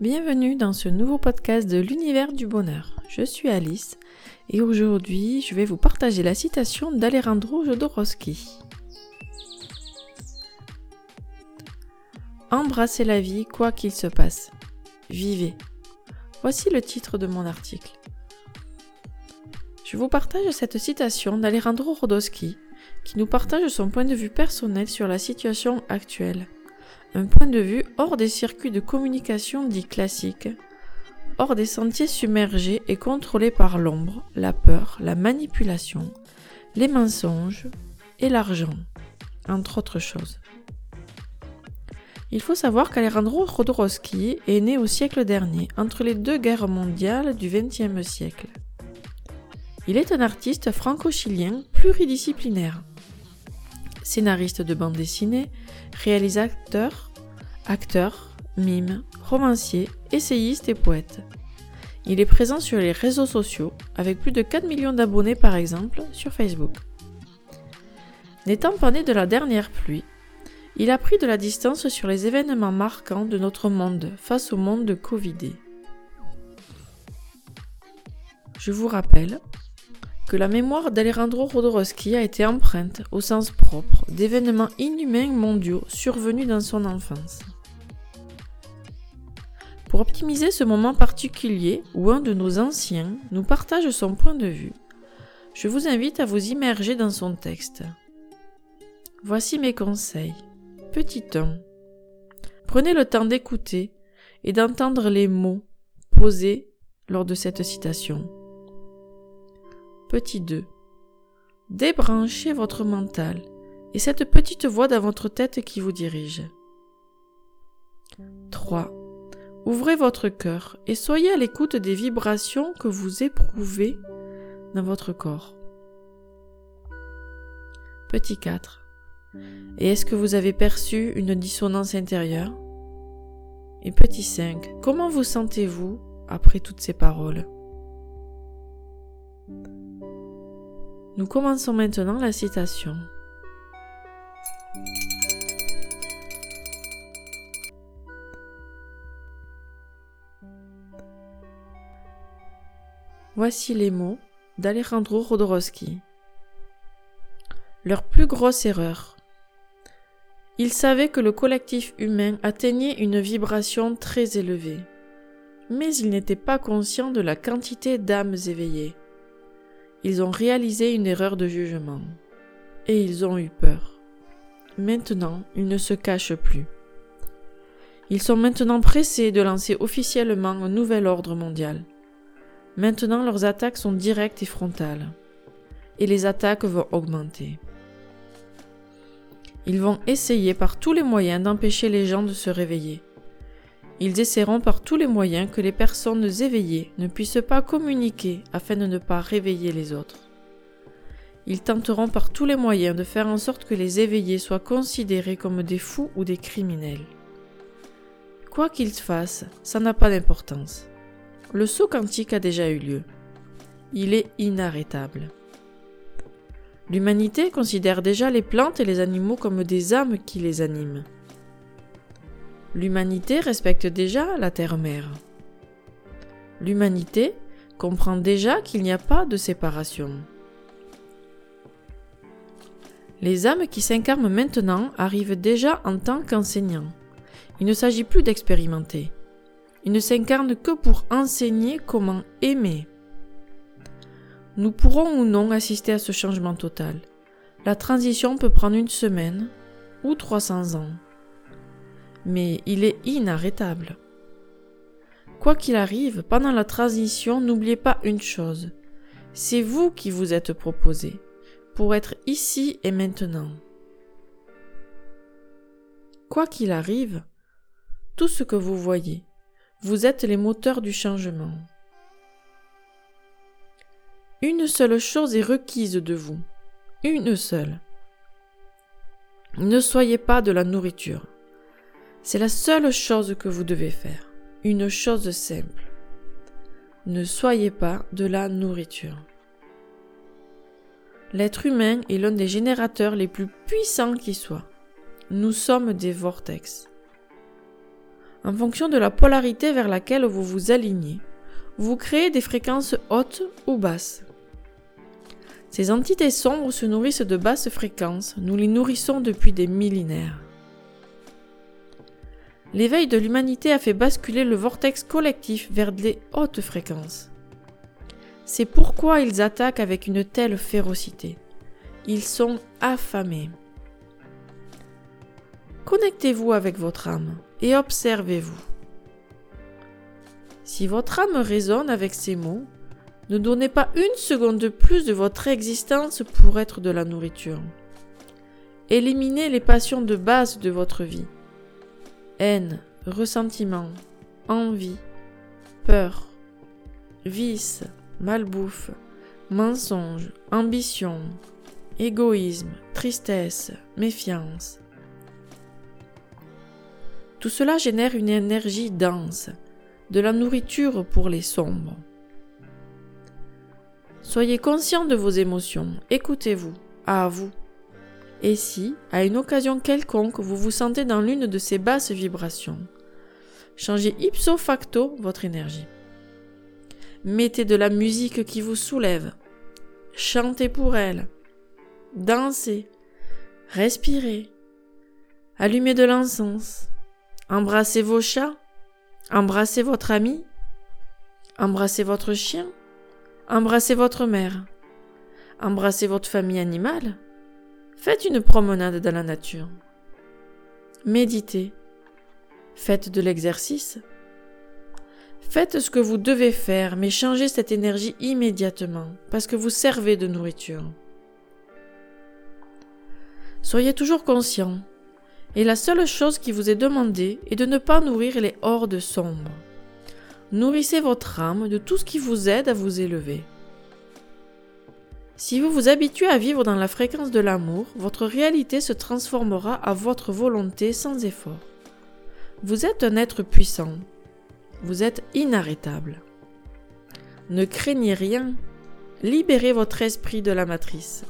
Bienvenue dans ce nouveau podcast de l'univers du bonheur. Je suis Alice et aujourd'hui je vais vous partager la citation d'Alejandro Jodorowsky. Embrassez la vie quoi qu'il se passe. Vivez. Voici le titre de mon article. Je vous partage cette citation d'Alejandro Jodorowsky qui nous partage son point de vue personnel sur la situation actuelle un point de vue hors des circuits de communication dits classiques, hors des sentiers submergés et contrôlés par l'ombre, la peur, la manipulation, les mensonges et l'argent, entre autres choses. Il faut savoir qu'Alejandro Jodorowsky est né au siècle dernier, entre les deux guerres mondiales du XXe siècle. Il est un artiste franco-chilien pluridisciplinaire scénariste de bande dessinée, réalisateur, acteur, mime, romancier, essayiste et poète. Il est présent sur les réseaux sociaux, avec plus de 4 millions d'abonnés par exemple sur Facebook. N'étant pas né de la dernière pluie, il a pris de la distance sur les événements marquants de notre monde face au monde de Covid. Je vous rappelle que la mémoire d'Alejandro Jodorowsky a été empreinte, au sens propre, d'événements inhumains mondiaux survenus dans son enfance. Pour optimiser ce moment particulier où un de nos anciens nous partage son point de vue, je vous invite à vous immerger dans son texte. Voici mes conseils. Petit 1. Prenez le temps d'écouter et d'entendre les mots posés lors de cette citation. Petit 2. Débranchez votre mental et cette petite voix dans votre tête qui vous dirige. 3. Ouvrez votre cœur et soyez à l'écoute des vibrations que vous éprouvez dans votre corps. Petit 4. Et est-ce que vous avez perçu une dissonance intérieure? Et petit 5. Comment vous sentez-vous après toutes ces paroles? Nous commençons maintenant la citation. Voici les mots d'Alejandro Jodorowsky. Leur plus grosse erreur. Ils savaient que le collectif humain atteignait une vibration très élevée, mais ils n'étaient pas conscients de la quantité d'âmes éveillées ils ont réalisé une erreur de jugement. Et ils ont eu peur. Maintenant, ils ne se cachent plus. Ils sont maintenant pressés de lancer officiellement un nouvel ordre mondial. Maintenant, leurs attaques sont directes et frontales. Et les attaques vont augmenter. Ils vont essayer par tous les moyens d'empêcher les gens de se réveiller. Ils essaieront par tous les moyens que les personnes éveillées ne puissent pas communiquer afin de ne pas réveiller les autres. Ils tenteront par tous les moyens de faire en sorte que les éveillés soient considérés comme des fous ou des criminels. Quoi qu'ils fassent, ça n'a pas d'importance. Le saut quantique a déjà eu lieu. Il est inarrêtable. L'humanité considère déjà les plantes et les animaux comme des âmes qui les animent. L'humanité respecte déjà la terre-mère. L'humanité comprend déjà qu'il n'y a pas de séparation. Les âmes qui s'incarnent maintenant arrivent déjà en tant qu'enseignants. Il ne s'agit plus d'expérimenter. Ils ne s'incarnent que pour enseigner comment aimer. Nous pourrons ou non assister à ce changement total. La transition peut prendre une semaine ou 300 ans mais il est inarrêtable. Quoi qu'il arrive, pendant la transition, n'oubliez pas une chose. C'est vous qui vous êtes proposé pour être ici et maintenant. Quoi qu'il arrive, tout ce que vous voyez, vous êtes les moteurs du changement. Une seule chose est requise de vous. Une seule. Ne soyez pas de la nourriture. C'est la seule chose que vous devez faire. Une chose simple. Ne soyez pas de la nourriture. L'être humain est l'un des générateurs les plus puissants qui soient. Nous sommes des vortex. En fonction de la polarité vers laquelle vous vous alignez, vous créez des fréquences hautes ou basses. Ces entités sombres se nourrissent de basses fréquences, nous les nourrissons depuis des millénaires. L'éveil de l'humanité a fait basculer le vortex collectif vers des hautes fréquences. C'est pourquoi ils attaquent avec une telle férocité. Ils sont affamés. Connectez-vous avec votre âme et observez-vous. Si votre âme résonne avec ces mots, ne donnez pas une seconde de plus de votre existence pour être de la nourriture. Éliminez les passions de base de votre vie. Haine, ressentiment, envie, peur, vice, malbouffe, mensonge, ambition, égoïsme, tristesse, méfiance. Tout cela génère une énergie dense, de la nourriture pour les sombres. Soyez conscient de vos émotions, écoutez-vous, à vous. Et si, à une occasion quelconque, vous vous sentez dans l'une de ces basses vibrations, changez ipso facto votre énergie. Mettez de la musique qui vous soulève, chantez pour elle, dansez, respirez, allumez de l'encens, embrassez vos chats, embrassez votre ami, embrassez votre chien, Embrassez votre mère. Embrassez votre famille animale. Faites une promenade dans la nature. Méditez. Faites de l'exercice. Faites ce que vous devez faire, mais changez cette énergie immédiatement, parce que vous servez de nourriture. Soyez toujours conscient, et la seule chose qui vous est demandée est de ne pas nourrir les hordes sombres. Nourrissez votre âme de tout ce qui vous aide à vous élever. Si vous vous habituez à vivre dans la fréquence de l'amour, votre réalité se transformera à votre volonté sans effort. Vous êtes un être puissant. Vous êtes inarrêtable. Ne craignez rien. Libérez votre esprit de la matrice.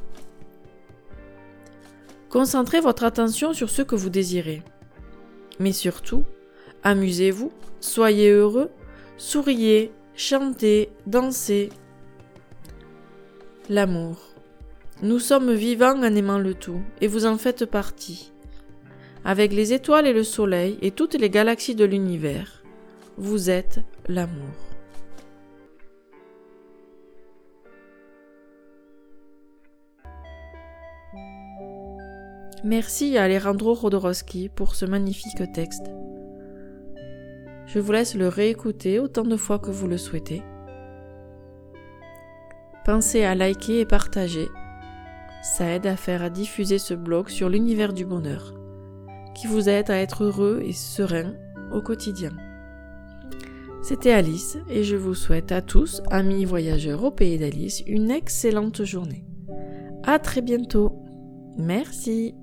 Concentrez votre attention sur ce que vous désirez. Mais surtout, amusez-vous, soyez heureux, Souriez, chantez, dansez. L'amour. Nous sommes vivants en aimant le tout, et vous en faites partie. Avec les étoiles et le soleil et toutes les galaxies de l'univers, vous êtes l'amour. Merci à Alejandro Rodorowski pour ce magnifique texte. Je vous laisse le réécouter autant de fois que vous le souhaitez. Pensez à liker et partager. Ça aide à faire diffuser ce blog sur l'univers du bonheur, qui vous aide à être heureux et serein au quotidien. C'était Alice et je vous souhaite à tous, amis voyageurs au pays d'Alice, une excellente journée. À très bientôt. Merci.